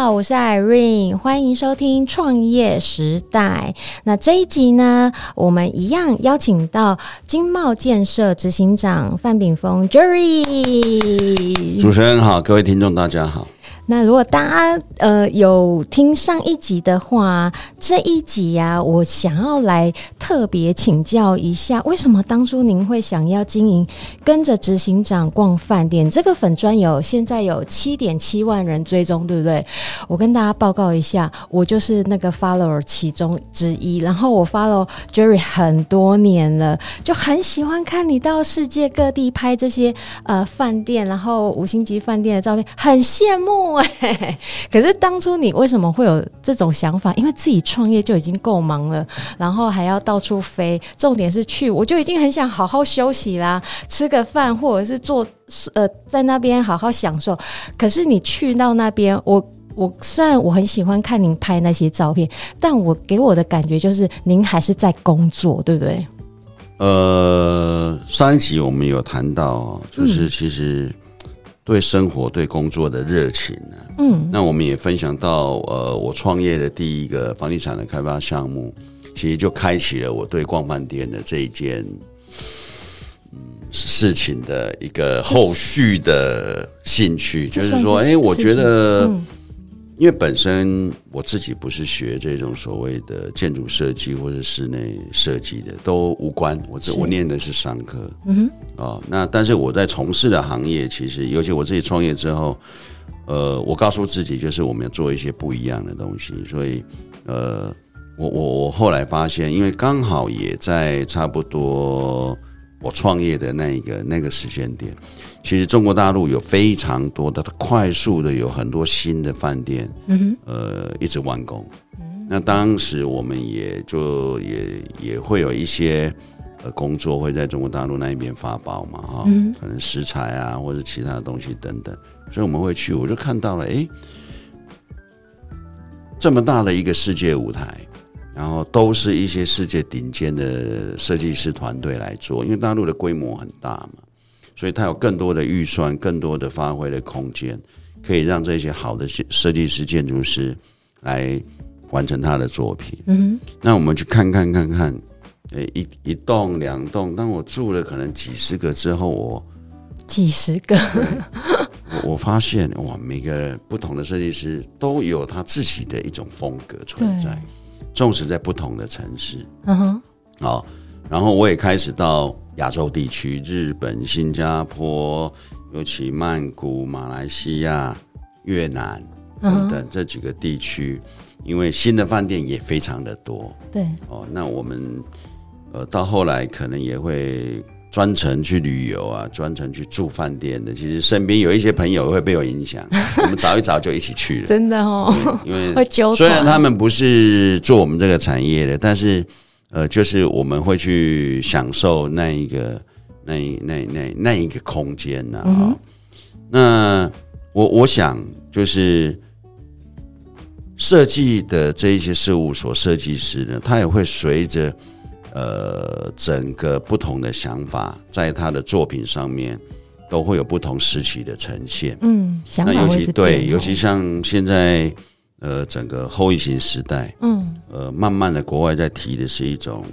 好，我是 Irene，欢迎收听创业时代。那这一集呢，我们一样邀请到经贸建设执行长范炳峰 Jerry。主持人好，各位听众大家好。那如果大家呃有听上一集的话，这一集呀、啊，我想要来特别请教一下，为什么当初您会想要经营跟着执行长逛饭店这个粉专有现在有七点七万人追踪，对不对？我跟大家报告一下，我就是那个 follower 其中之一，然后我 follow Jerry 很多年了，就很喜欢看你到世界各地拍这些呃饭店，然后五星级饭店的照片，很羡慕。可是当初你为什么会有这种想法？因为自己创业就已经够忙了，然后还要到处飞，重点是去，我就已经很想好好休息啦，吃个饭或者是做呃在那边好好享受。可是你去到那边，我我虽然我很喜欢看您拍那些照片，但我给我的感觉就是您还是在工作，对不对？呃，上一集我们有谈到，就是其实、嗯。对生活、对工作的热情呢？嗯，那我们也分享到，呃，我创业的第一个房地产的开发项目，其实就开启了我对逛饭店的这一件，嗯，事情的一个后续的兴趣，就是说，哎，我觉得。因为本身我自己不是学这种所谓的建筑设计或者室内设计的，都无关。我这我念的是商科，嗯哼，哦，那但是我在从事的行业，其实尤其我自己创业之后，呃，我告诉自己就是我们要做一些不一样的东西。所以，呃，我我我后来发现，因为刚好也在差不多。我创业的那一个那个时间点，其实中国大陆有非常多的快速的有很多新的饭店，嗯，呃，一直完工。那当时我们也就也也会有一些呃工作会在中国大陆那一边发包嘛，哈，可能食材啊或者其他的东西等等，所以我们会去，我就看到了，哎，这么大的一个世界舞台。然后都是一些世界顶尖的设计师团队来做，因为大陆的规模很大嘛，所以它有更多的预算、更多的发挥的空间，可以让这些好的设计师、建筑师来完成他的作品。嗯，那我们去看看看看，诶，一一栋两栋，当我住了可能几十个之后，我几十个，我我发现哇，每个不同的设计师都有他自己的一种风格存在。重视在不同的城市，嗯哼，好，然后我也开始到亚洲地区，日本、新加坡，尤其曼谷、马来西亚、越南等等这几个地区，因为新的饭店也非常的多，对，哦，那我们呃到后来可能也会。专程去旅游啊，专程去住饭店的，其实身边有一些朋友会被我影响，我们早一早就一起去了。真的哦，因为 虽然他们不是做我们这个产业的，但是呃，就是我们会去享受那一个、那一、那、那、那一个空间呐、啊。嗯、那我我想就是设计的这一些事务所设计师呢，他也会随着。呃，整个不同的想法，在他的作品上面都会有不同时期的呈现。嗯，想法尤其对，尤其像现在呃，整个后疫情时代，嗯，呃，慢慢的国外在提的是一种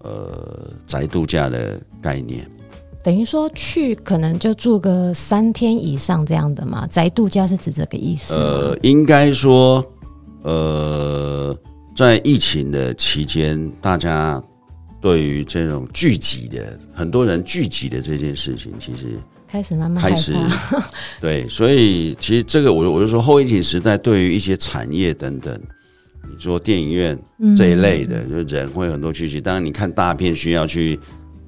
呃宅度假的概念，等于说去可能就住个三天以上这样的嘛？宅度假是指这个意思？呃，应该说，呃，在疫情的期间，大家。对于这种聚集的很多人聚集的这件事情，其实开始慢慢开始 对，所以其实这个我我就说后疫情时代对于一些产业等等，你说电影院这一类的，嗯、就人会很多聚集。当然，你看大片需要去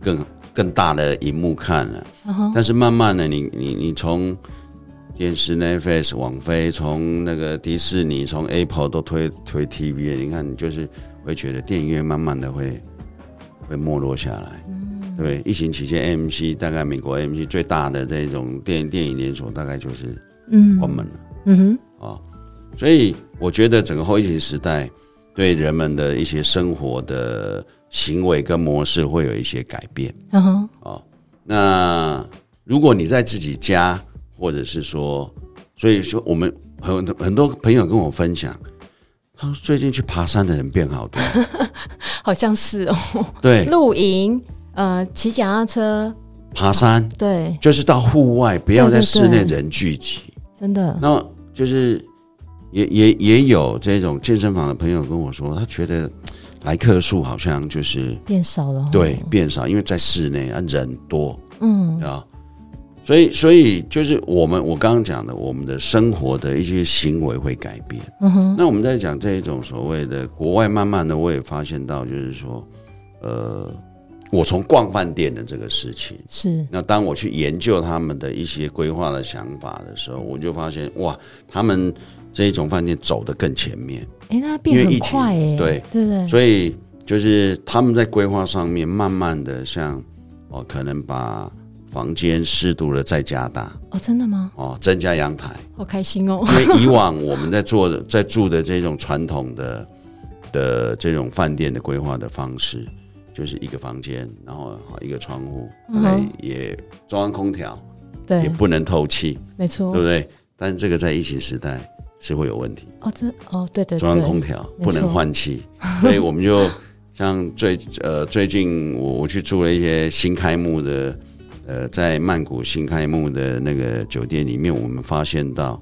更更大的荧幕看了，嗯、但是慢慢的你，你你你从电视 Netflix 网飞，从那个迪士尼，从 Apple 都推推 TV，你看你就是会觉得电影院慢慢的会会没落下来。嗯、对，疫情期间 AMC 大概美国 AMC 最大的这种电影电影连锁，大概就是嗯关门了。嗯哼，啊，所以。我觉得整个后疫情时代对人们的一些生活的行为跟模式会有一些改变。嗯哼，哦，那如果你在自己家，或者是说，所以说我们很很多朋友跟我分享，他说最近去爬山的人变好多，好像是哦。对，露营，呃，骑脚踏车，爬山，对，就是到户外，不要在室内人聚集。真的，那就是。也也也有这种健身房的朋友跟我说，他觉得来客数好像就是变少了，对，变少，因为在室内啊人多，嗯。啊，所以所以就是我们我刚刚讲的，我们的生活的一些行为会改变。嗯哼，那我们在讲这一种所谓的国外，慢慢的我也发现到，就是说，呃，我从逛饭店的这个事情。是，那当我去研究他们的一些规划的想法的时候，我就发现哇，他们。这一种饭店走得更前面，哎，那变很快哎，对。对对，所以就是他们在规划上面，慢慢的像哦，可能把房间适度的再加大哦，真的吗？哦，增加阳台，好开心哦！因为以往我们在做的、在住的这种传统的的这种饭店的规划的方式，就是一个房间，然后一个窗户，来也中央空调，对，也不能透气，没错，对不对？但是这个在疫情时代。是会有问题哦，这哦，对对，中央空调不能换气，所以我们就像最呃最近我我去住了一些新开幕的呃在曼谷新开幕的那个酒店里面，我们发现到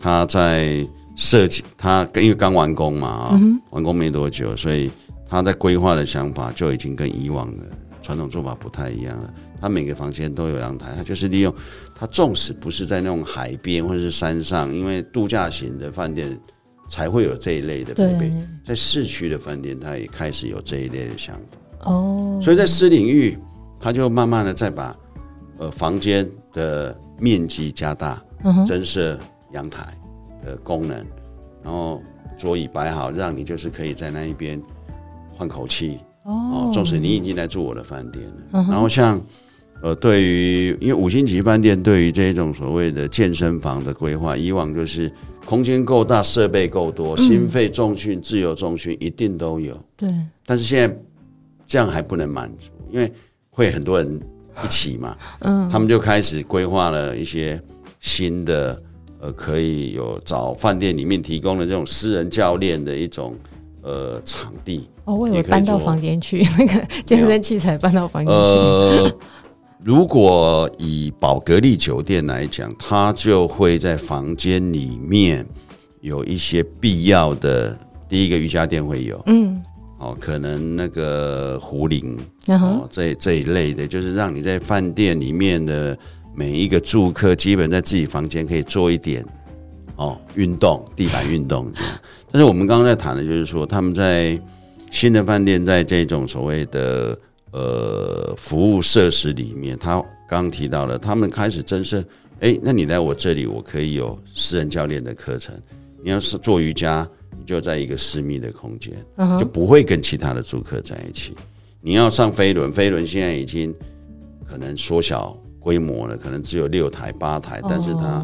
他在设计，他因为刚完工嘛啊，嗯、完工没多久，所以他在规划的想法就已经跟以往的传统做法不太一样了。他每个房间都有阳台，他就是利用。他纵使不是在那种海边或者是山上，因为度假型的饭店才会有这一类的配备，对在市区的饭店，他也开始有这一类的想法。哦，所以在私领域，他就慢慢的再把呃房间的面积加大，增设阳台的功能，然后桌椅摆好，让你就是可以在那一边换口气。哦，纵使你已经来住我的饭店了，然后像。呃，对于因为五星级饭店对于这种所谓的健身房的规划，以往就是空间够大，设备够多，心肺重训、自由重训一定都有。对。但是现在这样还不能满足，因为会很多人一起嘛。嗯。他们就开始规划了一些新的，呃，可以有找饭店里面提供的这种私人教练的一种呃场地。哦，我以为搬到房间去，那个健身器材搬到房间去。呃如果以宝格丽酒店来讲，它就会在房间里面有一些必要的，第一个瑜伽垫会有，嗯，哦，可能那个壶铃，哦，这这一类的，就是让你在饭店里面的每一个住客，基本在自己房间可以做一点哦运动，地板运动这样。但是我们刚刚在谈的就是说，他们在新的饭店，在这种所谓的。呃，服务设施里面，他刚刚提到了，他们开始增设。哎，那你来我这里，我可以有私人教练的课程。你要是做瑜伽，你就在一个私密的空间，uh. 就不会跟其他的租客在一起。你要上飞轮，飞轮现在已经可能缩小规模了，可能只有六台、八台，但是它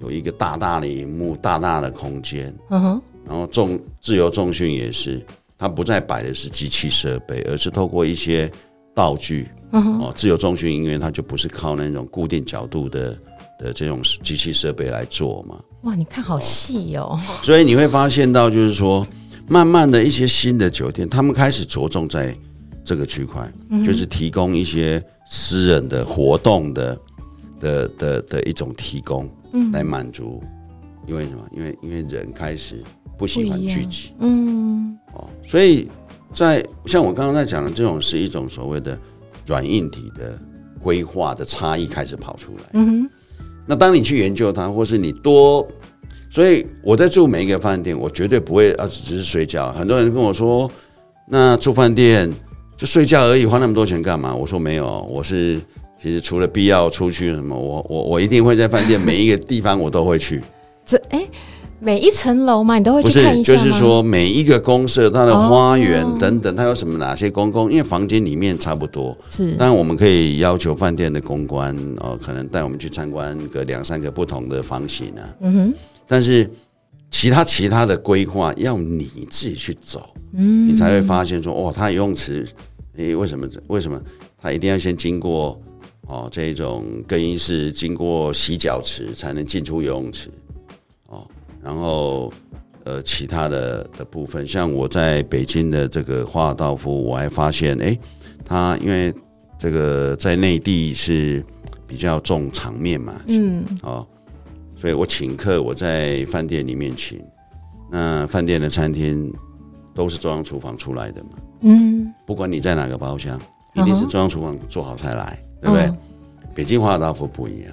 有一个大大的荧幕、大大的空间。Uh. 然后重自由重训也是。它不再摆的是机器设备，而是透过一些道具，哦、uh. 自由重训，因为它就不是靠那种固定角度的的这种机器设备来做嘛。哇，你看好细哦！所以你会发现到，就是说，慢慢的一些新的酒店，他们开始着重在这个区块，uh. 就是提供一些私人的活动的的的的一种提供，来满足。Uh. 因为什么？因为因为人开始不喜欢聚集，嗯。哦，所以在像我刚刚在讲的这种是一种所谓的软硬体的规划的差异开始跑出来。嗯哼，那当你去研究它，或是你多所以我在住每一个饭店，我绝对不会啊，只是睡觉。很多人跟我说，那住饭店就睡觉而已，花那么多钱干嘛？我说没有，我是其实除了必要出去什么，我我我一定会在饭店每一个地方我都会去。这哎。每一层楼嘛，你都会去看一下不是，就是说每一个公社它的花园等等，它有什么哪些公共？因为房间里面差不多。是，当然我们可以要求饭店的公关哦，可能带我们去参观个两三个不同的房型啊。嗯哼。但是其他其他的规划要你自己去走，嗯，你才会发现说，哦，它游泳池，诶，为什么？为什么它一定要先经过哦这种更衣室，经过洗脚池才能进出游泳池？然后，呃，其他的的部分，像我在北京的这个华尔道夫，我还发现，哎，他因为这个在内地是比较重场面嘛，嗯，哦，所以我请客，我在饭店里面请，那饭店的餐厅都是中央厨房出来的嘛，嗯，不管你在哪个包厢，一定是中央厨房做好菜来，对不对？哦、北京华尔道夫不一样，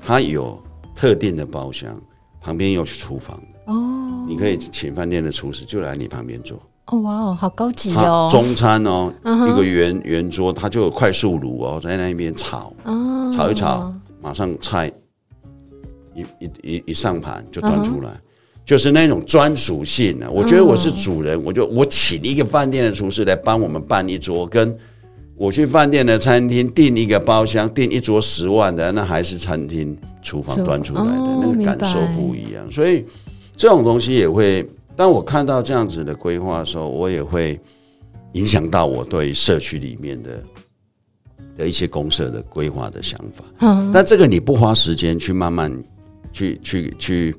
它有特定的包厢。旁边有厨房。哦，你可以请饭店的厨师就来你旁边做。哦，哇哦，好高级哦！中餐哦，一个圆圆桌，它就有快速炉哦，在那边炒哦，炒一炒，马上菜一一一一上盘就端出来，就是那种专属性的。我觉得我是主人，我就我请一个饭店的厨师来帮我们办一桌，跟我去饭店的餐厅订一个包厢订一桌十万的，那还是餐厅。厨房端出来的那个感受不一样，所以这种东西也会。当我看到这样子的规划的时候，我也会影响到我对社区里面的的一些公社的规划的想法。嗯但这个你不花时间去慢慢去去去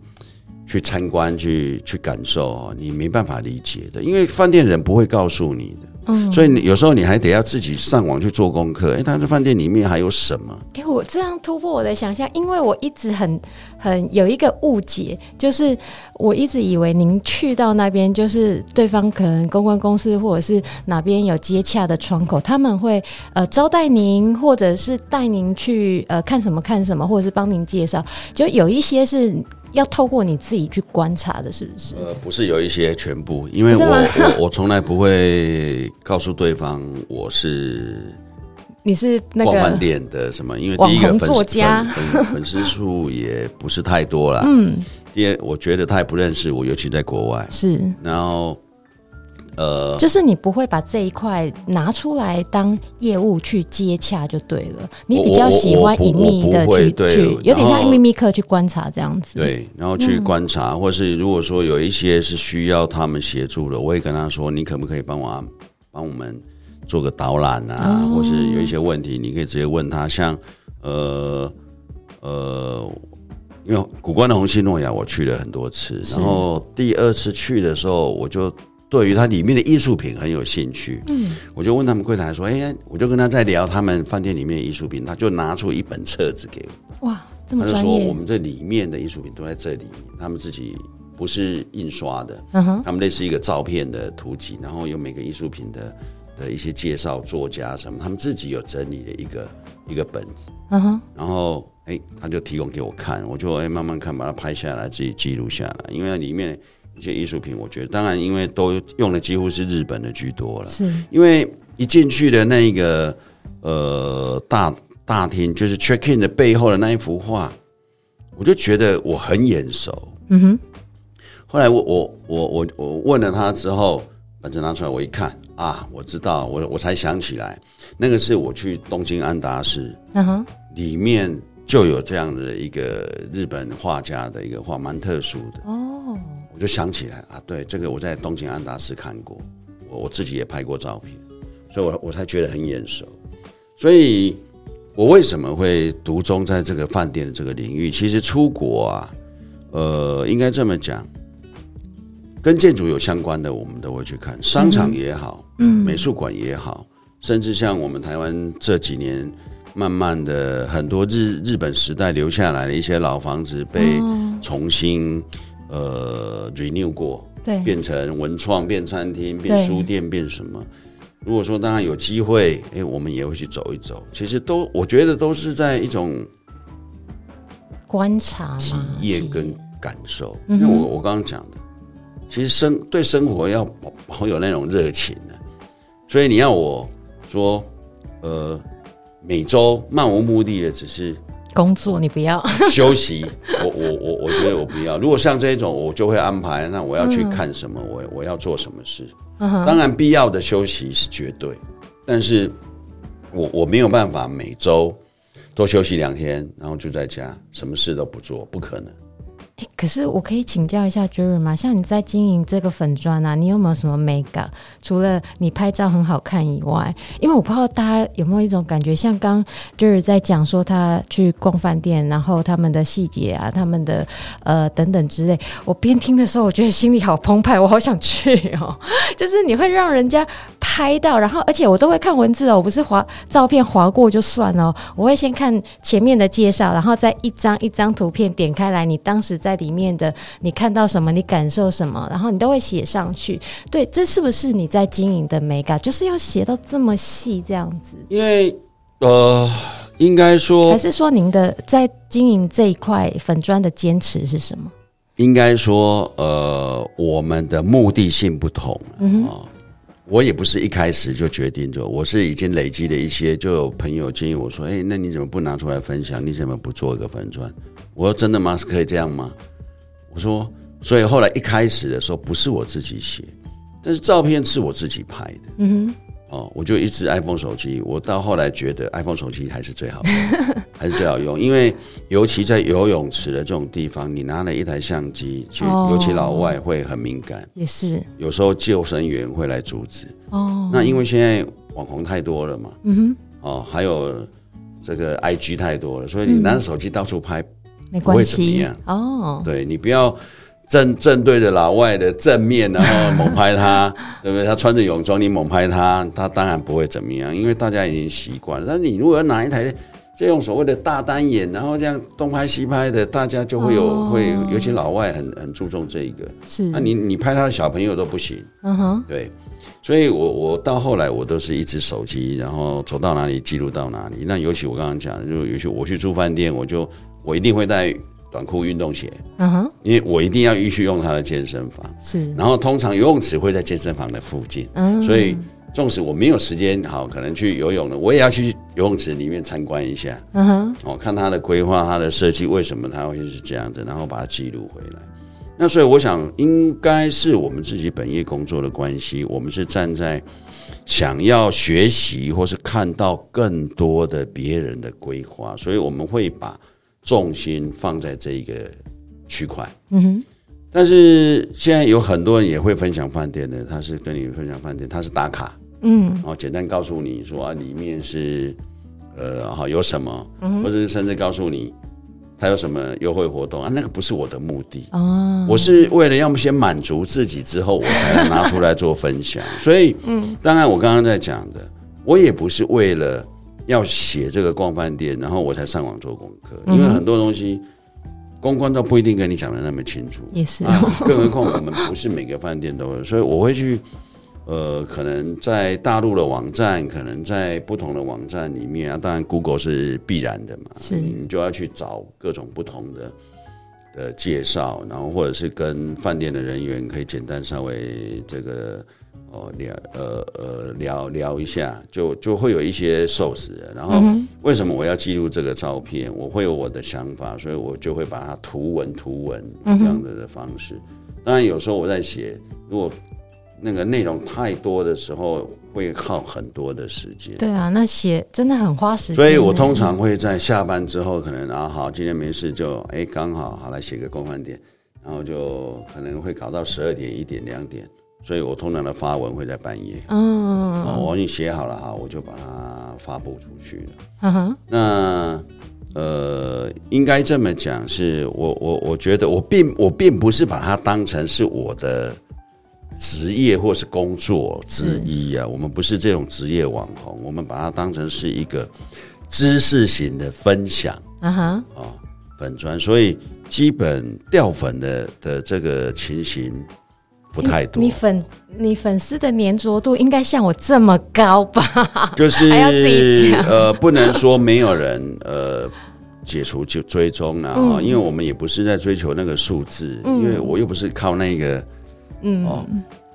去参观、去去感受，你没办法理解的，因为饭店人不会告诉你的。嗯，所以你有时候你还得要自己上网去做功课。哎，他这饭店里面还有什么？哎，我这样突破我的想象，因为我一直很很有一个误解，就是我一直以为您去到那边，就是对方可能公关公司或者是哪边有接洽的窗口，他们会呃招待您，或者是带您去呃看什么看什么，或者是帮您介绍。就有一些是。要透过你自己去观察的，是不是？呃，不是有一些全部，因为我我我从来不会告诉对方我是 你是那个饭店的什么，因为第一个粉丝粉粉丝数也不是太多了，嗯，第二我觉得他也不认识我，尤其在国外。是，然后。呃，就是你不会把这一块拿出来当业务去接洽就对了，你比较喜欢隐秘的去去，有点像秘密客去观察这样子。对，然后去观察，或是如果说有一些是需要他们协助的，我会跟他说，你可不可以帮我帮我们做个导览啊？或是有一些问题，你可以直接问他。像呃呃，因为古关的红星诺亚我去了很多次，然后第二次去的时候我就。对于它里面的艺术品很有兴趣，嗯，我就问他们柜台说：“哎，我就跟他在聊他们饭店里面的艺术品，他就拿出一本册子给我。哇，这么专业！他就说我们这里面的艺术品都在这里面，他们自己不是印刷的，嗯哼，他们类似一个照片的图集，然后有每个艺术品的的一些介绍，作家什么，他们自己有整理的一个一个本子，嗯哼，然后哎，他就提供给我看，我就哎慢慢看，把它拍下来，自己记录下来，因为里面。一些艺术品，我觉得当然，因为都用的几乎是日本的居多了。是，因为一进去的那个呃大大厅，就是 check in 的背后的那一幅画，我就觉得我很眼熟。嗯哼。后来我我我我我问了他之后，把这拿出来我一看啊，我知道，我我才想起来，那个是我去东京安达市，嗯哼，里面就有这样的一个日本画家的一个画，蛮特殊的哦。我就想起来啊，对，这个我在东京安达室看过，我我自己也拍过照片，所以我我才觉得很眼熟。所以，我为什么会独钟在这个饭店的这个领域？其实出国啊，呃，应该这么讲，跟建筑有相关的，我们都会去看，商场也好，嗯，美术馆也好，甚至像我们台湾这几年，慢慢的很多日日本时代留下来的一些老房子被重新。呃，renew 过，对，变成文创，变餐厅，变书店，变什么？如果说当然有机会，哎，我们也会去走一走。其实都，我觉得都是在一种观察、体验跟感受。因为我我刚刚讲的，其实生对生活要保有那种热情的，所以你要我说，呃，每周漫无目的的只是工作，你不要 休息。我我我我觉得我不要。如果像这种，我就会安排，那我要去看什么，我我要做什么事。当然，必要的休息是绝对，但是我我没有办法每周多休息两天，然后就在家什么事都不做，不可能。可是我可以请教一下 j e r y 吗？像你在经营这个粉砖啊，你有没有什么美感？除了你拍照很好看以外，因为我不知道大家有没有一种感觉，像刚 j e r y 在讲说他去逛饭店，然后他们的细节啊，他们的呃等等之类。我边听的时候，我觉得心里好澎湃，我好想去哦。就是你会让人家拍到，然后而且我都会看文字哦，我不是滑照片滑过就算了，我会先看前面的介绍，然后再一张一张图片点开来，你当时在。在里面的你看到什么，你感受什么，然后你都会写上去。对，这是不是你在经营的美感？就是要写到这么细这样子。因为呃，应该说，还是说您的在经营这一块粉砖的坚持是什么？应该说，呃，我们的目的性不同。嗯哼，我也不是一开始就决定做，我是已经累积了一些，就有朋友建议我说：“哎，那你怎么不拿出来分享？你怎么不做一个粉专？”我说真的吗？是可以这样吗？我说，所以后来一开始的时候不是我自己写，但是照片是我自己拍的。嗯哼，哦，我就一直 iPhone 手机，我到后来觉得 iPhone 手机还是最好用，还是最好用，因为尤其在游泳池的这种地方，你拿了一台相机去，尤其老外会很敏感，也是有时候救生员会来阻止。哦，那因为现在网红太多了嘛，嗯哼，哦，还有这个 IG 太多了，所以你拿着手机到处拍。没关系哦，对，你不要正正对着老外的正面，然后 猛拍他，对不对？他穿着泳装，你猛拍他，他当然不会怎么样，因为大家已经习惯了。但是你如果要拿一台这种所谓的大单眼，然后这样东拍西拍的，大家就会有、哦、会，尤其老外很很注重这一个。是，那你你拍他的小朋友都不行。嗯哼，对，所以我我到后来我都是一支手机，然后走到哪里记录到哪里。那尤其我刚刚讲，就尤其我去住饭店，我就。我一定会带短裤、运动鞋，嗯哼，因为我一定要继续用他的健身房。是，然后通常游泳池会在健身房的附近，嗯，所以纵使我没有时间，好，可能去游泳了，我也要去游泳池里面参观一下，嗯哼，哦，看他的规划、他的设计，为什么他会是这样子，然后把它记录回来。那所以我想，应该是我们自己本业工作的关系，我们是站在想要学习或是看到更多的别人的规划，所以我们会把。重心放在这一个区块，嗯哼，但是现在有很多人也会分享饭店的，他是跟你分享饭店，他是打卡，嗯，然后简单告诉你说啊，里面是呃好有什么，嗯或者是甚至告诉你他有什么优惠活动啊，那个不是我的目的。哦，我是为了要么先满足自己之后，我才能拿出来做分享，所以嗯，当然我刚刚在讲的，我也不是为了。要写这个逛饭店，然后我才上网做功课，因为很多东西公关都不一定跟你讲的那么清楚，也是、啊，更何况我们不是每个饭店都有，所以我会去，呃，可能在大陆的网站，可能在不同的网站里面啊，当然 Google 是必然的嘛，是，你就要去找各种不同的的介绍，然后或者是跟饭店的人员可以简单稍微这个。哦，聊呃呃聊聊一下，就就会有一些受死人。然后为什么我要记录这个照片？我会有我的想法，所以我就会把它图文图文这样子的方式。当然有时候我在写，如果那个内容太多的时候，会耗很多的时间。对啊，那写真的很花时间。所以我通常会在下班之后，可能啊好，今天没事就哎刚好好来写个公饭点，然后就可能会搞到十二点、一点、两点。所以我通常的发文会在半夜，嗯，我已经写好了哈，我就把它发布出去了。嗯哼，那呃，应该这么讲，是我我我觉得我并我并不是把它当成是我的职业或是工作之一啊，我们不是这种职业网红，我们把它当成是一个知识型的分享。嗯哼，啊，粉砖，所以基本掉粉的的这个情形。不太多，你粉你粉丝的粘着度应该像我这么高吧？就是呃，不能说没有人呃解除就追踪了啊，因为我们也不是在追求那个数字，因为我又不是靠那个，嗯。哦，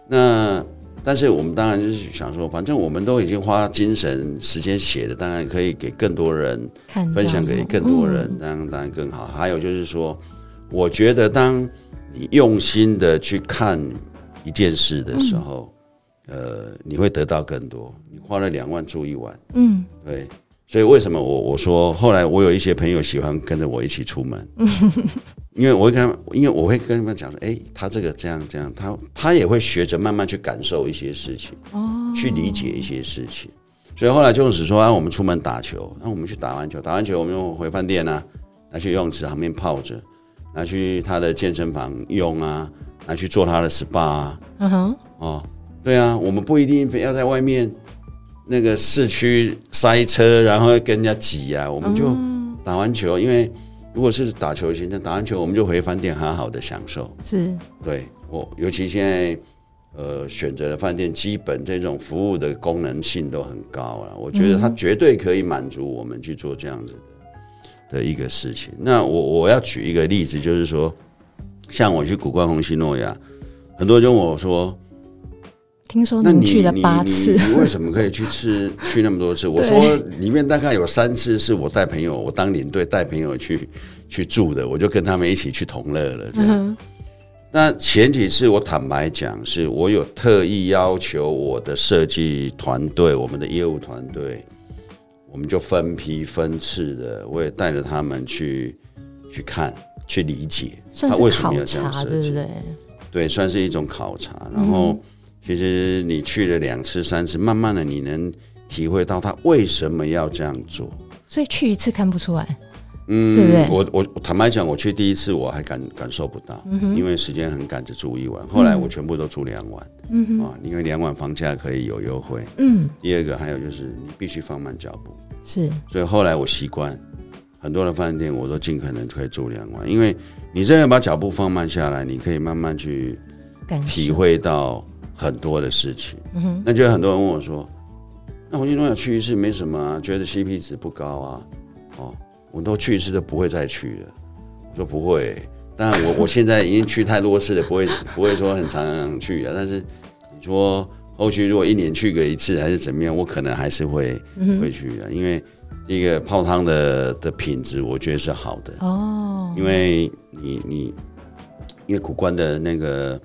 那但是我们当然就是想说，反正我们都已经花精神时间写了，当然可以给更多人分享给更多人，当然当然更好。还有就是说，我觉得当你用心的去看一件事的时候，呃，你会得到更多。你花了两万住一晚，嗯，对。所以为什么我我说后来我有一些朋友喜欢跟着我一起出门，因为我会跟他们，因为我会跟他们讲说，哎，他这个这样这样，他他也会学着慢慢去感受一些事情，哦，去理解一些事情。所以后来就是说，啊，我们出门打球，那我们去打完球，打完球我们又回饭店啊，拿去游泳池旁边泡着，拿去他的健身房用啊，拿去做他的 SPA 啊，嗯哼，哦，对啊，我们不一定非要在外面。那个市区塞车，然后跟人家挤啊，我们就打完球，因为如果是打球行程，打完球我们就回饭店好好的享受。是，对我尤其现在呃选择的饭店，基本这种服务的功能性都很高了，我觉得它绝对可以满足我们去做这样子的的一个事情。那我我要举一个例子，就是说，像我去古关红西诺亚，很多人问我说。听说你去了八次，你，为什么可以去吃 去那么多次？我说里面大概有三次是我带朋友，我当领队带朋友去去住的，我就跟他们一起去同乐了。这样，嗯、那前几次我坦白讲，是我有特意要求我的设计团队、我们的业务团队，我们就分批分次的，我也带着他们去去看、去理解他为什么要这样设计，对不对？对，算是一种考察，然后。嗯其实你去了两次三次，慢慢的你能体会到他为什么要这样做。所以去一次看不出来，嗯，对不对？我我坦白讲，我去第一次我还感感受不到，嗯，因为时间很赶，只住一晚。后来我全部都住两晚，嗯，啊，因为两晚房价可以有优惠，嗯。第二个还有就是你必须放慢脚步，是。所以后来我习惯很多的饭店我都尽可能可以住两晚，因为你真的把脚步放慢下来，你可以慢慢去体会到。很多的事情，嗯哼，那就有很多人问我说：“那红星东要去一次没什么啊，觉得 CP 值不高啊，哦，我都去一次都不会再去了。”我说：“不会，但我我现在已经去太多次了，不会不会说很常常去啊。但是你说后续如果一年去个一次还是怎么样，我可能还是会会去的，因为一个泡汤的的品质我觉得是好的哦，因为你你因为苦关的那个。”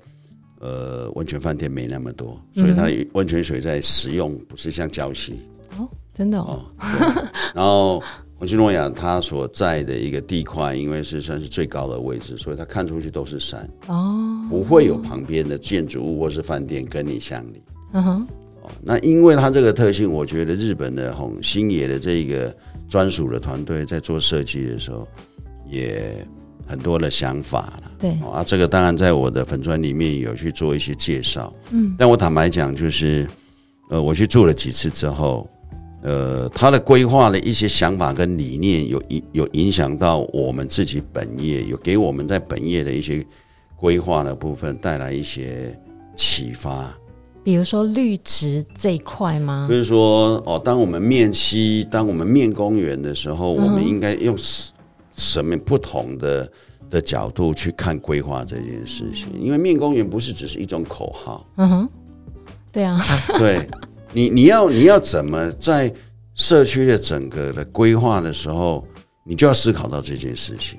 呃，温泉饭店没那么多，所以它温泉水在使用不是像礁溪哦，真的哦。哦然后红西诺亚它所在的一个地块，因为是算是最高的位置，所以它看出去都是山哦，不会有旁边的建筑物或是饭店跟你相邻。嗯哼，哦，那因为它这个特性，我觉得日本的红星野的这个专属的团队在做设计的时候也。很多的想法了，对。啊，这个当然在我的粉砖里面有去做一些介绍，嗯，但我坦白讲，就是呃，我去住了几次之后，呃，他的规划的一些想法跟理念有影有影响到我们自己本业，有给我们在本业的一些规划的部分带来一些启发，比如说绿植这一块吗？就是说哦，当我们面西，当我们面公园的时候，嗯、我们应该用。什么不同的的角度去看规划这件事情？因为面公园不是只是一种口号。嗯哼，对啊，对你你要你要怎么在社区的整个的规划的时候，你就要思考到这件事情。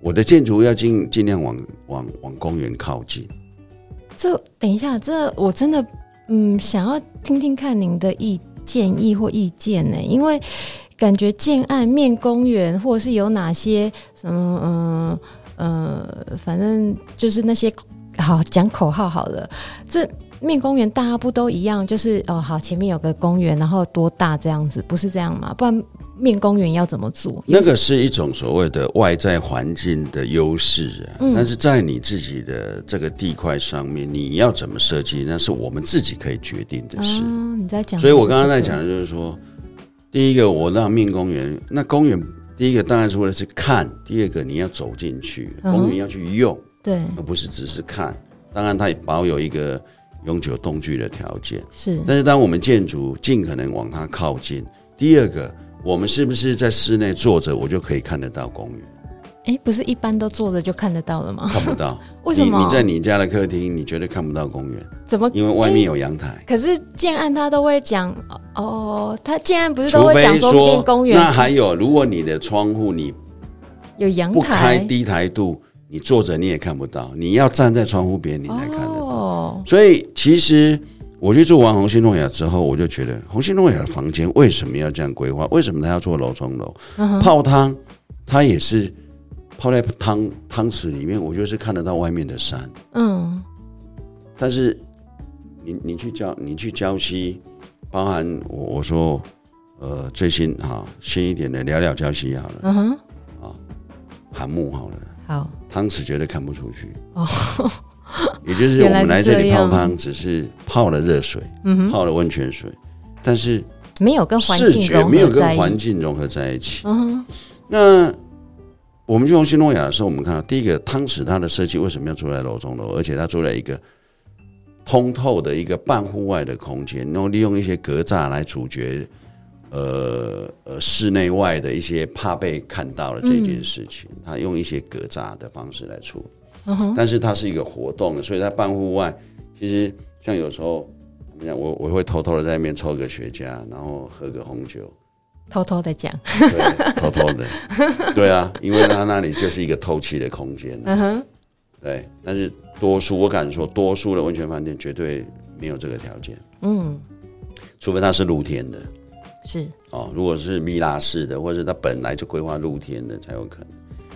我的建筑要尽尽量往往往公园靠近。这等一下，这我真的嗯想要听听看您的意建议或意见呢，因为。感觉建案面公园，或者是有哪些什么嗯呃，反正就是那些好讲口号好了。这面公园大家不都一样？就是哦好，前面有个公园，然后多大这样子，不是这样吗？不然面公园要怎么做？那个是一种所谓的外在环境的优势啊，嗯、但是在你自己的这个地块上面，你要怎么设计，那是我们自己可以决定的事。哦、你在讲，所以我刚刚在讲的就是说。第一个，我让面公园，那公园第一个当然是为了是看，第二个你要走进去，公园要去用，对，而不是只是看。当然，它也保有一个永久动距的条件，是。但是，当我们建筑尽可能往它靠近，第二个，我们是不是在室内坐着，我就可以看得到公园？哎、欸，不是一般都坐着就看得到了吗？看不到，为什么？你，你在你家的客厅，你绝对看不到公园。怎么？因为外面有阳台、欸。可是建案他都会讲哦，他建案不是都会讲说变公园？那还有，如果你的窗户你有阳台，不开低台度，你坐着你也看不到，你要站在窗户边你才看得到。哦、所以其实我去住完红星诺亚之后，我就觉得红星诺亚的房间为什么要这样规划？为什么他要做楼中楼？嗯、泡汤，他也是。泡在汤汤池里面，我就是看得到外面的山。嗯，但是你你去交你去交溪，包含我我说呃最新哈新一点的聊聊交溪好了，嗯哼，啊寒木好了，好。汤匙绝对看不出去。哦，也就是我们来这里泡汤只是泡了热水，嗯泡了温泉水，但是没有跟环境融合没有跟环境融合在一起，嗯，那。我们去红星诺雅的时候，我们看到第一个汤匙，它的设计为什么要住在楼中楼？而且它住在一个通透的一个半户外的空间，然后利用一些格栅来阻绝呃呃室内外的一些怕被看到的这件事情。它、嗯、用一些格栅的方式来处理，但是它是一个活动的，所以在办户外，其实像有时候，我我会偷偷的在那边抽个雪茄，然后喝个红酒。偷偷的讲，对，偷偷的，对啊，因为他那里就是一个透气的空间，嗯哼，对。但是多数我敢说，多数的温泉饭店绝对没有这个条件，嗯，除非它是露天的，是哦。如果是蜜拉式的，或者是它本来就规划露天的才有可能。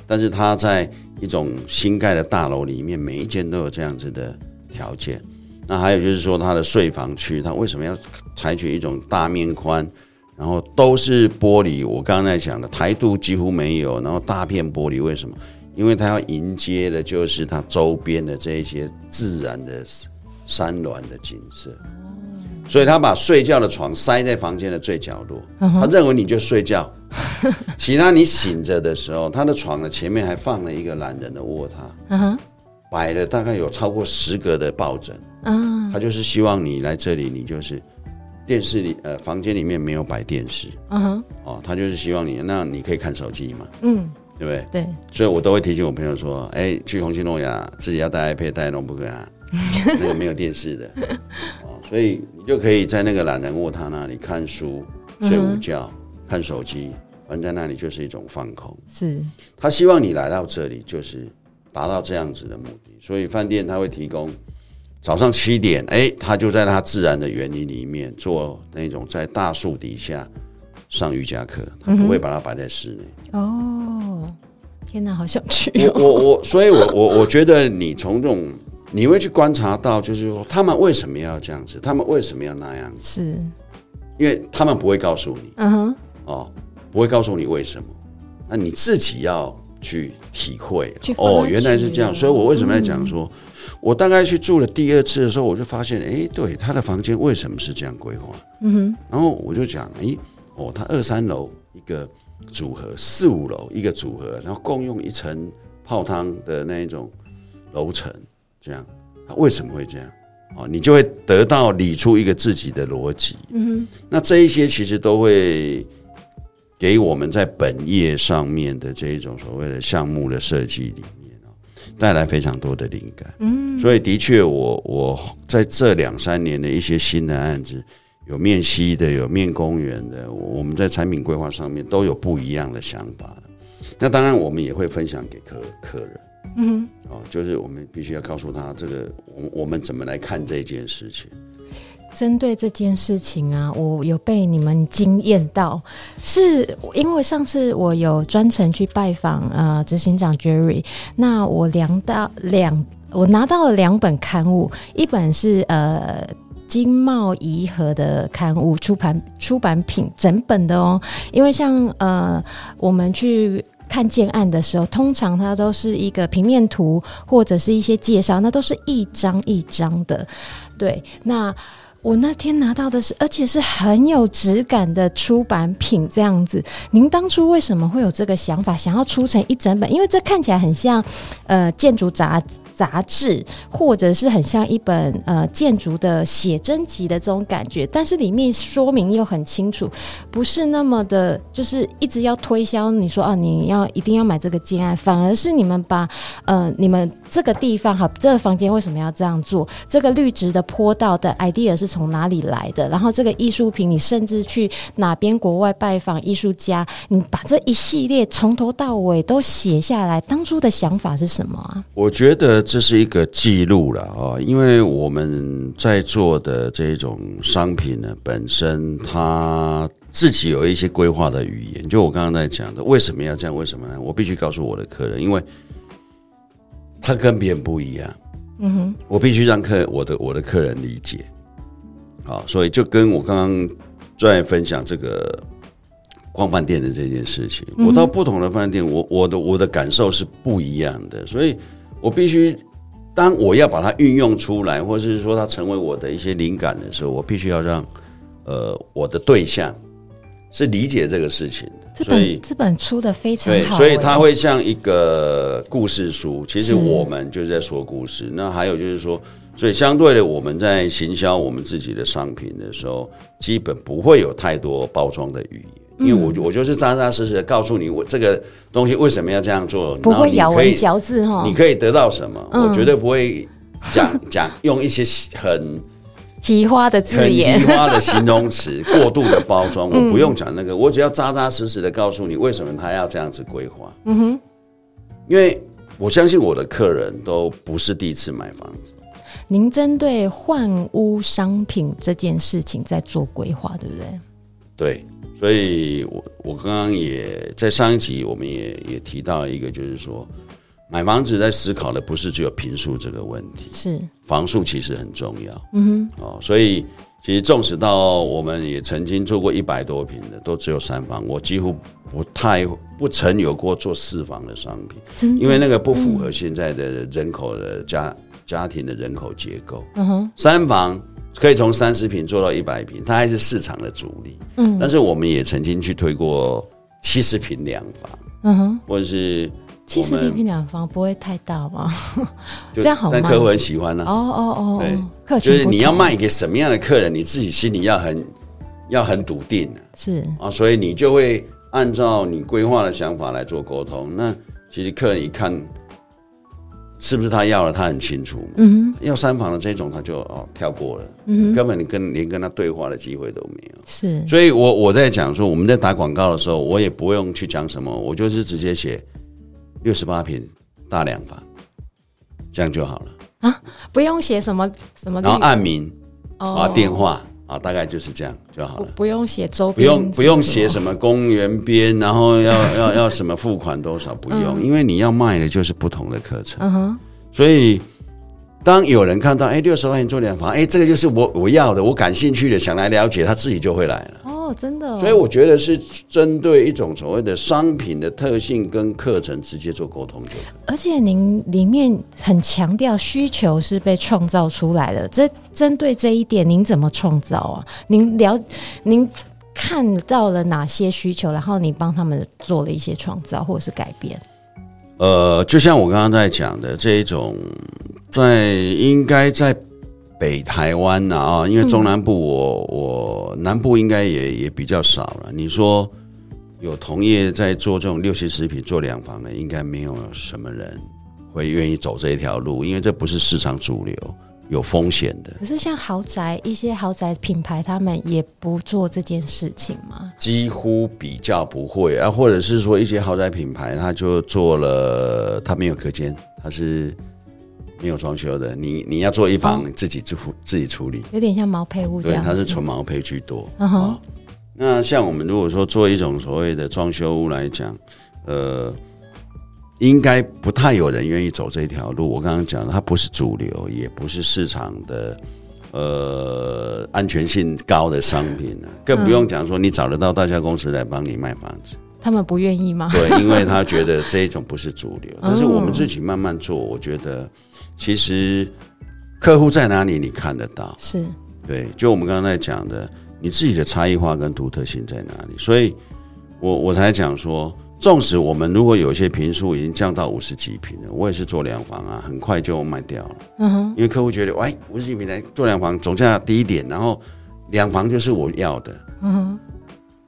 但是它在一种新盖的大楼里面，每一间都有这样子的条件。那还有就是说，它的睡房区，它为什么要采取一种大面宽？然后都是玻璃，我刚刚在讲的台度几乎没有，然后大片玻璃，为什么？因为它要迎接的就是它周边的这一些自然的山峦的景色，所以他把睡觉的床塞在房间的最角落，他认为你就睡觉，其他你醒着的时候，他的床的前面还放了一个懒人的卧榻，摆了大概有超过十个的抱枕，他就是希望你来这里，你就是。电视里，呃，房间里面没有摆电视，uh，huh. 哦，他就是希望你，那你可以看手机嘛，嗯，对不对？对，所以我都会提醒我朋友说，哎、欸，去红星诺亚自己要带 iPad 带 notebook 啊，那个没有电视的，哦，所以你就可以在那个懒人卧榻那里看书、睡午觉、uh. 看手机，反正在那里就是一种放空。是，他希望你来到这里，就是达到这样子的目的，所以饭店他会提供。早上七点，哎、欸，他就在他自然的园林里面做那种在大树底下上瑜伽课，他不会把它摆在室内。哦，天哪，好想去、哦！我我我，所以我我我觉得你从这种你会去观察到，就是说他们为什么要这样子，他们为什么要那样子？是，因为他们不会告诉你，嗯哼，哦，不会告诉你为什么，那你自己要去体会。哦，原来是这样，所以我为什么要讲说？嗯我大概去住了第二次的时候，我就发现，哎，对，他的房间为什么是这样规划？嗯哼。然后我就讲，哎，哦，他二三楼一个组合，四五楼一个组合，然后共用一层泡汤的那一种楼层，这样，他为什么会这样？哦，你就会得到理出一个自己的逻辑。嗯哼。那这一些其实都会给我们在本业上面的这一种所谓的项目的设计里面。带来非常多的灵感，嗯，所以的确，我我在这两三年的一些新的案子，有面西的，有面公园的，我们在产品规划上面都有不一样的想法。那当然，我们也会分享给客客人，嗯，哦，就是我们必须要告诉他这个，我我们怎么来看这件事情。针对这件事情啊，我有被你们惊艳到，是因为上次我有专程去拜访呃执行长 Jerry，那我量到两，我拿到了两本刊物，一本是呃经贸颐和的刊物出版出版品整本的哦，因为像呃我们去看建案的时候，通常它都是一个平面图或者是一些介绍，那都是一张一张的，对，那。我那天拿到的是，而且是很有质感的出版品，这样子。您当初为什么会有这个想法，想要出成一整本？因为这看起来很像，呃，建筑杂杂志，或者是很像一本呃建筑的写真集的这种感觉，但是里面说明又很清楚，不是那么的，就是一直要推销你说啊，你要一定要买这个建案，反而是你们把呃你们这个地方好，这个房间为什么要这样做？这个绿植的坡道的 idea 是从哪里来的？然后这个艺术品，你甚至去哪边国外拜访艺术家，你把这一系列从头到尾都写下来，当初的想法是什么啊？我觉得这是一个记录了啊，因为我们在做的这种商品呢，本身它自己有一些规划的语言。就我刚刚在讲的，为什么要这样？为什么呢？我必须告诉我的客人，因为他跟别人不一样。嗯哼，我必须让客我的我的客人理解。好，所以就跟我刚刚专业分享这个逛饭店的这件事情，我到不同的饭店，我我的我的感受是不一样的，所以我必须当我要把它运用出来，或者是说它成为我的一些灵感的时候，我必须要让呃我的对象是理解这个事情的。这本这本出的非常好，所以它会像一个故事书。其实我们就是在说故事。那还有就是说。所以，相对的，我们在行销我们自己的商品的时候，基本不会有太多包装的语言，因为我我就是扎扎实实的告诉你，我这个东西为什么要这样做，不会咬文嚼字哈，你可以得到什么？我绝对不会讲讲用一些很奇花的字眼、很奇花的形容词 过度的包装，我不用讲那个，我只要扎扎实实的告诉你为什么他要这样子规划。嗯哼，因为我相信我的客人都不是第一次买房子。您针对换屋商品这件事情在做规划，对不对？对，所以我我刚刚也在上一集，我们也也提到一个，就是说买房子在思考的不是只有平数这个问题，是。房数其实很重要。嗯哼，哦，所以其实纵使到我们也曾经做过一百多平的，都只有三房，我几乎不太不曾有过做四房的商品，因为那个不符合现在的人口的家。嗯家庭的人口结构，嗯哼，三房可以从三十平做到一百平，它还是市场的主力，嗯，但是我们也曾经去推过七十平两房，嗯哼，或者是七十坪两房不会太大吗？这样好吗？但客户很喜欢呢。哦哦哦，就是你要卖给什么样的客人，你自己心里要很要很笃定，是啊，所以你就会按照你规划的想法来做沟通。那其实客人一看。是不是他要了？他很清楚。嗯，要三房的这种，他就哦跳过了。嗯，根本你跟连跟他对话的机会都没有。是，所以我我在讲说，我们在打广告的时候，我也不用去讲什么，我就是直接写六十八平大两房，这样就好了啊，不用写什么什么，然后按名啊电话。啊，大概就是这样就好了。不用写周边，不用不用写什么公园边，然后要要 要什么付款多少，不用，嗯、因为你要卖的就是不同的课程。嗯哼，所以当有人看到哎六十万元做两房，哎这个就是我我要的，我感兴趣的，想来了解，他自己就会来了。真的，所以我觉得是针对一种所谓的商品的特性跟课程直接做沟通的。而且您里面很强调需求是被创造出来的，这针对这一点，您怎么创造啊？您了，您看到了哪些需求，然后你帮他们做了一些创造或者是改变？呃，就像我刚刚在讲的这一种，在应该在。北台湾呐啊，因为中南部我我南部应该也也比较少了。你说有同业在做这种六七十平做两房的，应该没有什么人会愿意走这一条路，因为这不是市场主流，有风险的。可是像豪宅一些豪宅品牌，他们也不做这件事情吗？几乎比较不会啊，或者是说一些豪宅品牌，他就做了，他没有隔间，他是。没有装修的，你你要做一房，哦、自己自自己处理，有点像毛坯屋这样。对，它是纯毛坯居多。嗯哼、哦。那像我们如果说做一种所谓的装修屋来讲，呃，应该不太有人愿意走这条路。我刚刚讲的，它不是主流，也不是市场的呃安全性高的商品，更不用讲说你找得到代销公司来帮你卖房子。他们不愿意吗？对，因为他觉得 这一种不是主流。但是我们自己慢慢做，我觉得。其实，客户在哪里你看得到？是对，就我们刚刚在讲的，你自己的差异化跟独特性在哪里？所以我，我我才讲说，纵使我们如果有些评数已经降到五十几平了，我也是做两房啊，很快就卖掉了。嗯哼，因为客户觉得，喂，五十几平来做两房，总价低一点，然后两房就是我要的。嗯哼，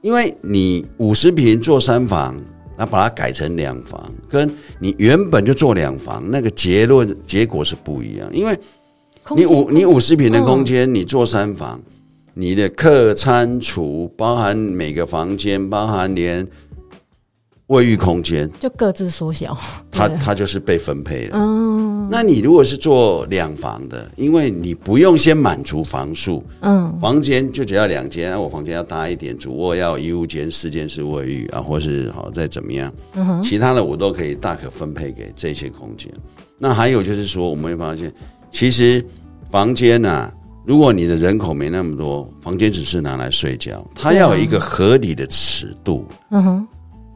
因为你五十平做三房，那把它改成两房，跟你原本就做两房，那个结论结果是不一样。因为你五你五十平的空间，你做三房。你的客餐厨包含每个房间，包含连卫浴空间，就各自缩小。它它就是被分配了。嗯，那你如果是做两房的，因为你不用先满足房数，嗯，房间就只要两间，我房间要大一点，主卧要衣物间，四间是卫浴啊，或是好再怎么样，嗯哼，其他的我都可以大可分配给这些空间。那还有就是说，我们会发现，其实房间呢、啊。如果你的人口没那么多，房间只是拿来睡觉，它要有一个合理的尺度。嗯哼，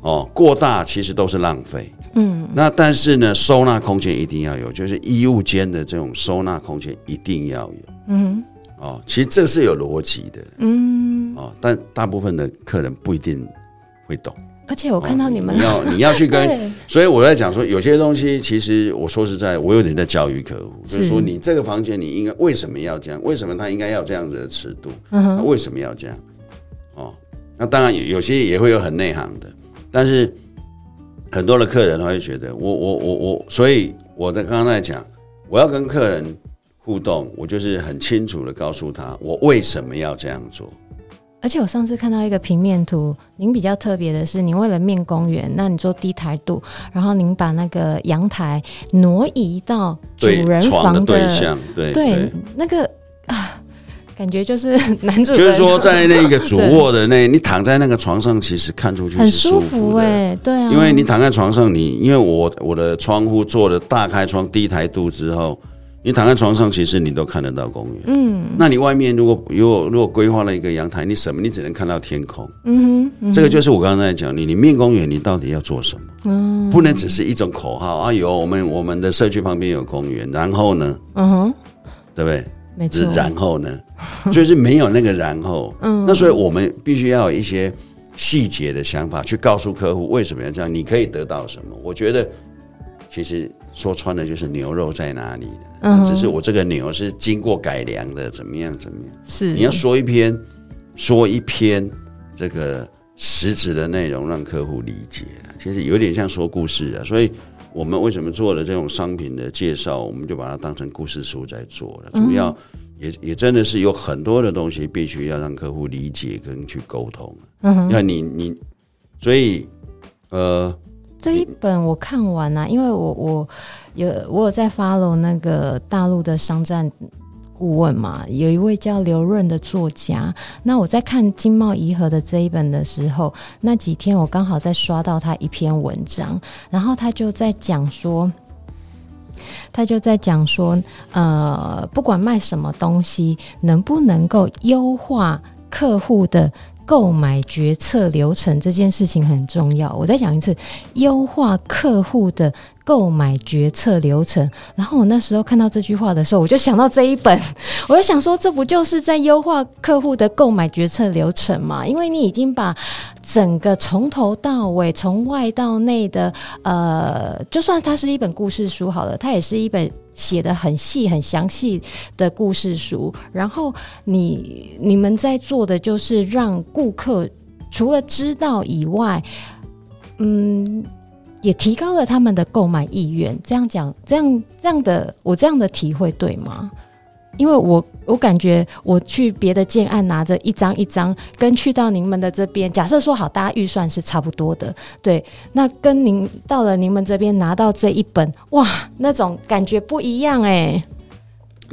哦，过大其实都是浪费。嗯，那但是呢，收纳空间一定要有，就是衣物间的这种收纳空间一定要有。嗯，哦，其实这是有逻辑的。嗯，哦，但大部分的客人不一定会懂。而且我看到你们、哦、你要 你要去跟，所以我在讲说，有些东西其实我说实在，我有点在教育客户，就是说你这个房间你应该为什么要这样？为什么他应该要这样子的尺度？嗯哼，为什么要这样？哦，那当然有有些也会有很内行的，但是很多的客人他会觉得，我我我我，所以我在刚刚在讲，我要跟客人互动，我就是很清楚的告诉他，我为什么要这样做。而且我上次看到一个平面图，您比较特别的是，您为了面公园，那你做低台度，然后您把那个阳台挪移到主人房的，对，对象，对对，对那个啊，感觉就是 男主，就是说在那个主卧的那，你躺在那个床上，其实看出去很舒服哎，对啊，因为你躺在床上，你因为我我的窗户做了大开窗低台度之后。你躺在床上，其实你都看得到公园。嗯，那你外面如果如果如果规划了一个阳台，你什么？你只能看到天空。嗯哼，嗯哼，这个就是我刚才讲你，你面公园，你到底要做什么？嗯，不能只是一种口号啊！有我们我们的社区旁边有公园，然后呢？嗯哼，对不对？没错。然后呢？就是没有那个然后。嗯，那所以我们必须要有一些细节的想法，去告诉客户为什么要这样，你可以得到什么？我觉得其实。说穿了就是牛肉在哪里的，嗯、只是我这个牛是经过改良的，怎么样怎么样？是你要说一篇，说一篇这个实质的内容让客户理解，其实有点像说故事啊。所以我们为什么做了这种商品的介绍，我们就把它当成故事书在做了。主要也也真的是有很多的东西必须要让客户理解跟去沟通。嗯哼，那你你所以呃。这一本我看完了，啊，因为我我有我有在 follow 那个大陆的商战顾问嘛，有一位叫刘润的作家。那我在看经贸颐和的这一本的时候，那几天我刚好在刷到他一篇文章，然后他就在讲说，他就在讲说，呃，不管卖什么东西，能不能够优化客户的。购买决策流程这件事情很重要。我再讲一次，优化客户的购买决策流程。然后我那时候看到这句话的时候，我就想到这一本，我就想说，这不就是在优化客户的购买决策流程吗？因为你已经把整个从头到尾、从外到内的，呃，就算它是一本故事书好了，它也是一本。写的很细、很详细的故事书，然后你你们在做的就是让顾客除了知道以外，嗯，也提高了他们的购买意愿。这样讲，这样这样的，我这样的体会对吗？因为我我感觉我去别的建案拿着一张一张，跟去到您们的这边，假设说好，大家预算是差不多的，对，那跟您到了您们这边拿到这一本，哇，那种感觉不一样哎。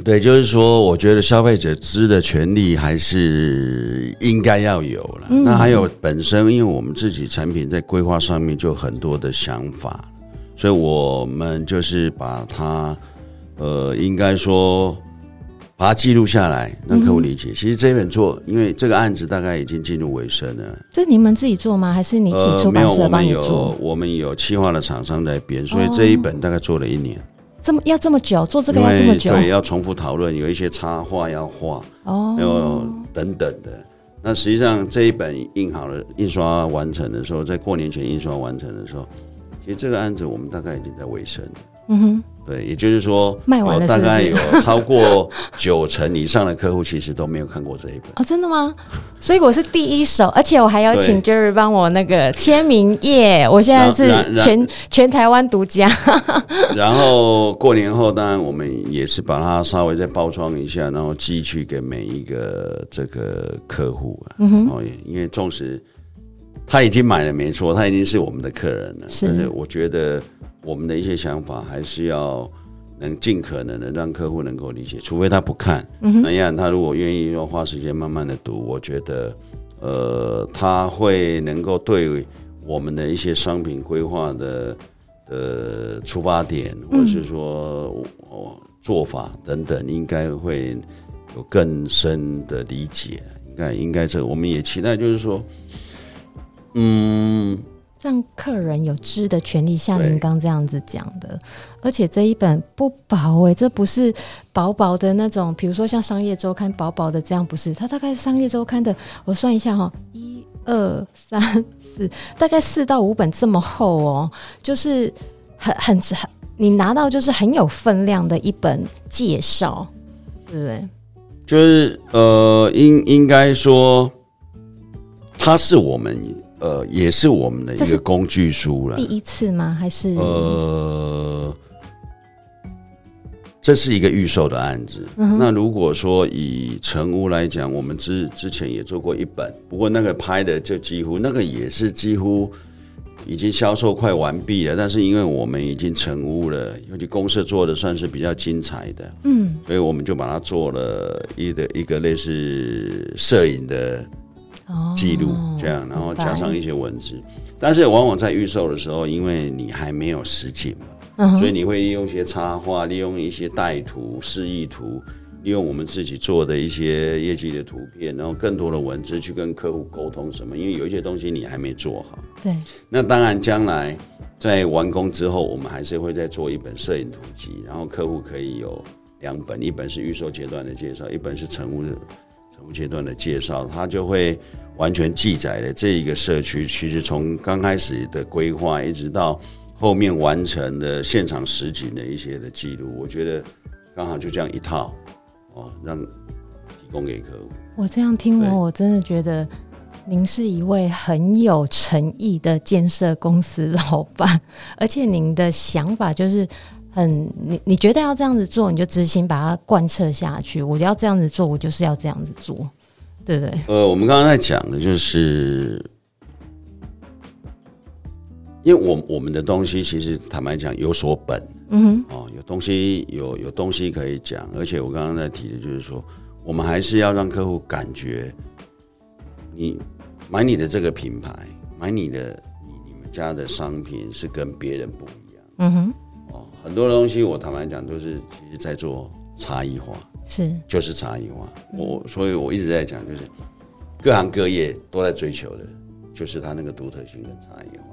对，就是说，我觉得消费者知的权利还是应该要有了。嗯、那还有本身，因为我们自己产品在规划上面就很多的想法，所以我们就是把它，呃，应该说。把它记录下来，让客户理解。嗯、其实这一本做，因为这个案子大概已经进入尾声了。这你们自己做吗？还是你请出版社帮你做？呃、没有，我们有，我们有企划的厂商在编，所以这一本大概做了一年。哦、这么要这么久做这个要这么久？对，要重复讨论，有一些插画要画哦，有等等的。那实际上这一本印好了，印刷完成的时候，在过年前印刷完成的时候，其实这个案子我们大概已经在尾声了。嗯哼。对，也就是说，卖完了？大概有超过九成以上的客户其实都没有看过这一本 哦，真的吗？所以我是第一手，而且我还要请 Jerry 帮我那个签名耶！我现在是全全台湾独家。然后过年后，当然我们也是把它稍微再包装一下，然后寄去给每一个这个客户啊。嗯哼，因为纵使他已经买了，没错，他已经是我们的客人了，是，但是我觉得。我们的一些想法还是要能尽可能的让客户能够理解，除非他不看，嗯、那样他如果愿意要花时间慢慢的读，我觉得，呃，他会能够对我们的一些商品规划的呃出发点，或者是说做法等等，应该会有更深的理解。应该应该这，我们也期待就是说，嗯。让客人有知的权利，像您刚这样子讲的，而且这一本不薄哎、欸，这不是薄薄的那种，比如说像商业周刊薄薄的这样，不是，它大概是商业周刊的，我算一下哈，一二三四，大概四到五本这么厚哦，就是很很很，你拿到就是很有分量的一本介绍，对不对？就是呃，应应该说，它是我们。呃，也是我们的一个工具书了。第一次吗？还是呃，这是一个预售的案子。嗯、那如果说以成屋来讲，我们之之前也做过一本，不过那个拍的就几乎那个也是几乎已经销售快完毕了。但是因为我们已经成屋了，尤其公社做的算是比较精彩的，嗯，所以我们就把它做了一的一个类似摄影的。记录这样，然后加上一些文字，但是往往在预售的时候，因为你还没有实景嘛，所以你会利用一些插画，利用一些带图、示意图，利用我们自己做的一些业绩的图片，然后更多的文字去跟客户沟通什么。因为有一些东西你还没做好。对。那当然，将来在完工之后，我们还是会再做一本摄影图集，然后客户可以有两本，一本是预售阶段的介绍，一本是成屋的。成屋阶段的介绍，它就会完全记载了这一个社区。其实从刚开始的规划，一直到后面完成的现场实景的一些的记录，我觉得刚好就这样一套哦，让提供给客户。我这样听完，我真的觉得您是一位很有诚意的建设公司老板，而且您的想法就是。很，你你觉得要这样子做，你就执行把它贯彻下去。我要这样子做，我就是要这样子做，对不对？呃，我们刚刚在讲的就是，因为我我们的东西其实坦白讲有所本，嗯哼，哦，有东西有有东西可以讲，而且我刚刚在提的就是说，我们还是要让客户感觉，你买你的这个品牌，买你的你你们家的商品是跟别人不一样，嗯哼。很多东西我坦白讲都是其实在做差异化，是就是差异化。我所以我一直在讲，就是各行各业都在追求的，就是它那个独特性跟差异化。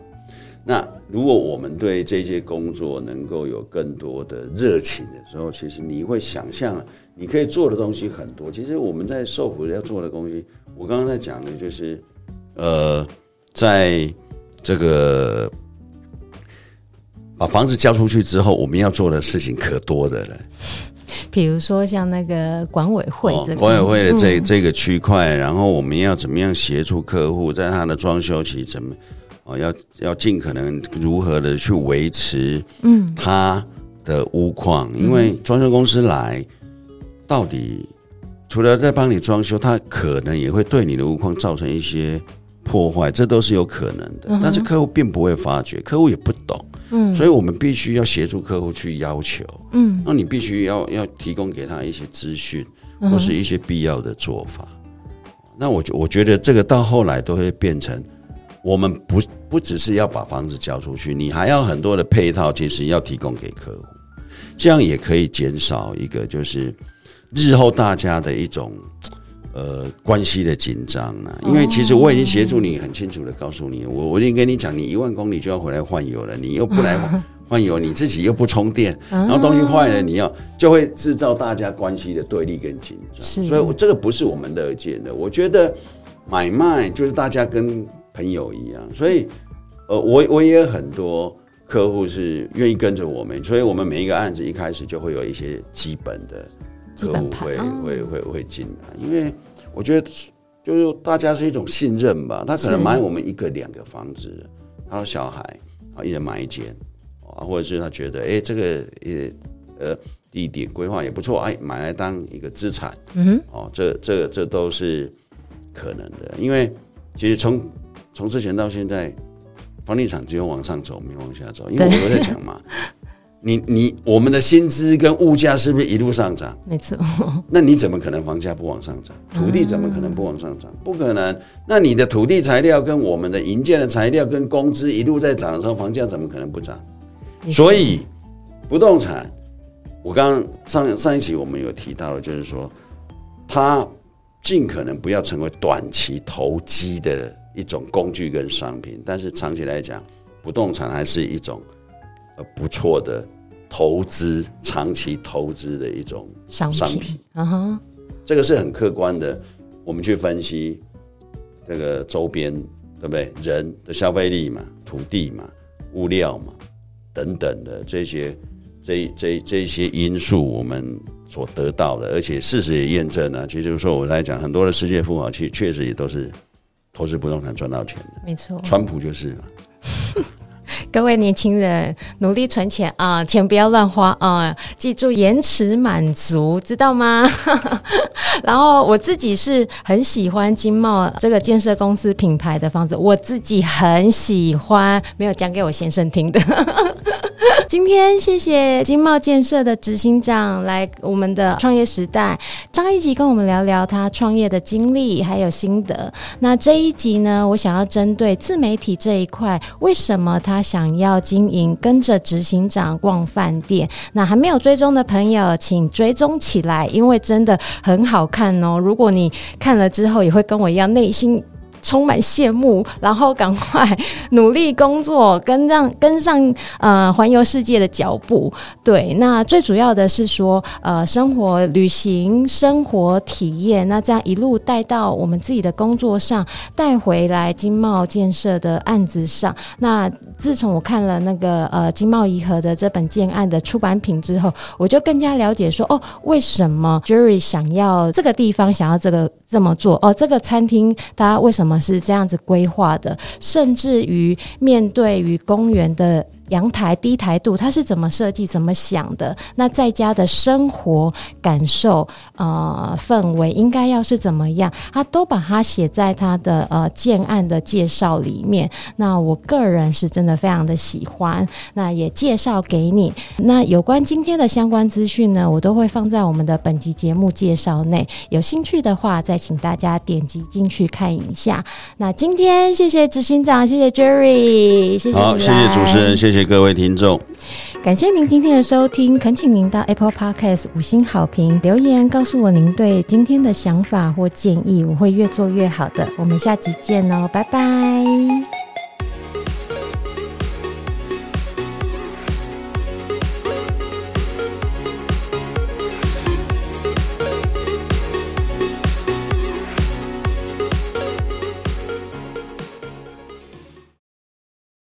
那如果我们对这些工作能够有更多的热情的时候，其实你会想象你可以做的东西很多。其实我们在受苦要做的东西，我刚刚在讲的就是，呃，在这个。把房子交出去之后，我们要做的事情可多的了。比如说像那个管委会这个，管委会的这这个区块，然后我们要怎么样协助客户在他的装修期怎么哦，要要尽可能如何的去维持嗯他的屋况，因为装修公司来到底除了在帮你装修，他可能也会对你的屋况造成一些破坏，这都是有可能的。但是客户并不会发觉，客户也不懂。嗯，所以我们必须要协助客户去要求，嗯，那你必须要要提供给他一些资讯，或是一些必要的做法。那我我觉得这个到后来都会变成，我们不不只是要把房子交出去，你还要很多的配套，其实要提供给客户，这样也可以减少一个就是日后大家的一种。呃，关系的紧张呢？因为其实我已经协助你，很清楚的告诉你，我我已经跟你讲，你一万公里就要回来换油了，你又不来 换油，你自己又不充电，然后东西坏了，你要就会制造大家关系的对立跟紧张。所以，我这个不是我们乐见的。我觉得，买卖就是大家跟朋友一样，所以呃，我我也有很多客户是愿意跟着我们，所以我们每一个案子一开始就会有一些基本的客户会会会会进来，因为我觉得就是大家是一种信任吧，他可能买我们一个两个房子，他的小孩啊一人买一间啊，或者是他觉得哎这个也呃。地点规划也不错，哎，买来当一个资产，嗯哼，哦，这这这都是可能的，因为其实从从之前到现在，房地产只有往上走，没往下走，因为我都在讲嘛，你你我们的薪资跟物价是不是一路上涨？没错，那你怎么可能房价不往上涨？土地怎么可能不往上涨？不可能。那你的土地材料跟我们的营建的材料跟工资一路在涨的时候，房价怎么可能不涨？所以不动产。我刚刚上上一期我们有提到了，就是说，它尽可能不要成为短期投机的一种工具跟商品，但是长期来讲，不动产还是一种呃不错的投资、长期投资的一种商品。嗯哼，这个是很客观的，我们去分析这个周边对不对？人的消费力嘛，土地嘛，物料嘛，等等的这些。这这这些因素，我们所得到的，而且事实也验证了。其实就是说，我来讲，很多的世界富豪，其实确实也都是投资不动产赚到钱的。没错，川普就是。各位年轻人，努力存钱啊，钱不要乱花啊，记住延迟满足，知道吗？然后我自己是很喜欢金茂这个建设公司品牌的房子，我自己很喜欢，没有讲给我先生听的。今天谢谢金茂建设的执行长来我们的创业时代，张一吉跟我们聊聊他创业的经历还有心得。那这一集呢，我想要针对自媒体这一块，为什么他想要经营跟着执行长逛饭店？那还没有追踪的朋友，请追踪起来，因为真的很好看哦。如果你看了之后，也会跟我一样内心。充满羡慕，然后赶快努力工作，跟上 跟上呃环游世界的脚步。对，那最主要的是说呃生活旅行生活体验，那这样一路带到我们自己的工作上，带回来经贸建设的案子上。那自从我看了那个呃经贸怡和的这本建案的出版品之后，我就更加了解说哦，为什么 Jerry 想要这个地方，想要这个这么做哦，这个餐厅他为什么？是这样子规划的，甚至于面对于公园的。阳台低台度，它是怎么设计、怎么想的？那在家的生活感受、呃氛围应该要是怎么样？他都把它写在他的呃建案的介绍里面。那我个人是真的非常的喜欢，那也介绍给你。那有关今天的相关资讯呢，我都会放在我们的本集节目介绍内。有兴趣的话，再请大家点击进去看一下。那今天谢谢执行长，谢谢 Jerry，谢谢。好，谢谢主持人，谢谢各位听众，感谢您今天的收听，恳请您到 Apple Podcast 五星好评留言，告诉我您对今天的想法或建议，我会越做越好的。我们下集见哦，拜拜。